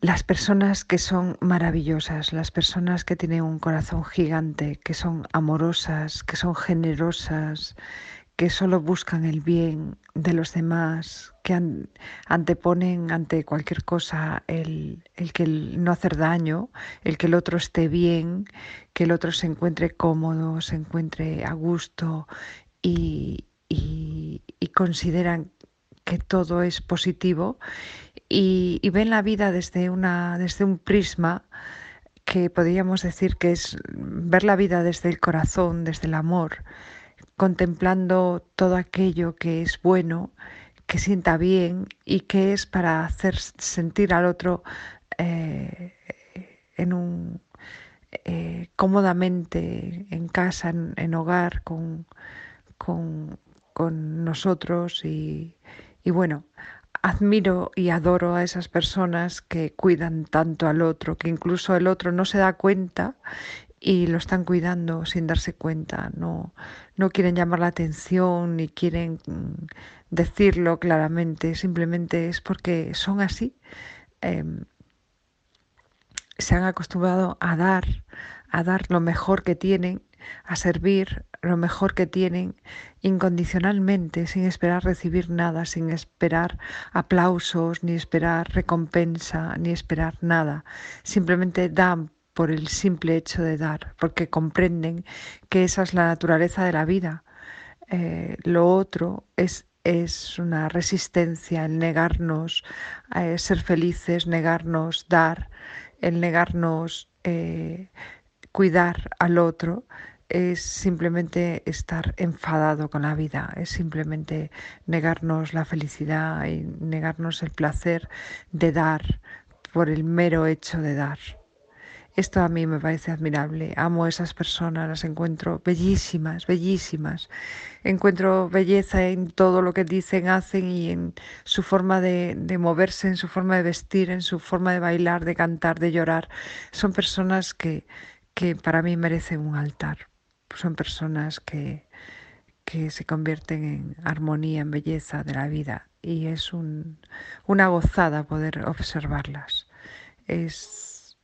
las personas que son maravillosas, las personas que tienen un corazón gigante, que son amorosas, que son generosas, que solo buscan el bien de los demás, que anteponen ante cualquier cosa el, que no hacer daño, el que el otro esté bien, que el otro se encuentre cómodo, se encuentre a gusto y, consideran que todo es positivo y, ven la vida desde, una, desde un prisma que podríamos decir que es ver la vida desde el corazón, desde el amor, contemplando todo aquello que es bueno, que sienta bien y que es para hacer sentir al otro eh, en un eh, cómodamente en casa, en, hogar, con, con, nosotros y, y bueno, admiro y adoro a esas personas que cuidan tanto al otro, que incluso el otro no se da cuenta y lo están cuidando sin darse cuenta, no, no quieren llamar la atención ni quieren mm, decirlo claramente, simplemente es porque son así. Em, se han acostumbrado a dar, a dar lo mejor que tienen, a servir lo mejor que tienen incondicionalmente, sin esperar recibir nada, sin esperar aplausos, ni esperar recompensa, ni esperar nada. Simplemente dan por el simple hecho de dar, porque comprenden que esa es la naturaleza de la vida. Eh, lo otro es, es una resistencia, el negarnos a eh, ser felices, negarnos dar, el negarnos eh, cuidar al otro, es simplemente estar enfadado con la vida, es simplemente negarnos la felicidad y negarnos el placer de dar por el mero hecho de dar. Esto a mí me parece admirable. Amo a esas personas, las encuentro bellísimas, bellísimas. Encuentro belleza en todo lo que dicen, hacen y en su forma de, moverse, en su forma de vestir, en su forma de bailar, de cantar, de llorar. Son personas que, que para mí merecen un altar. Son personas que, que se convierten en armonía, en belleza de la vida y es un, una gozada poder observarlas. Es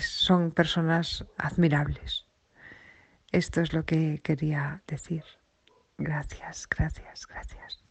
son personas admirables. Esto es lo que quería decir. Gracias, gracias, gracias.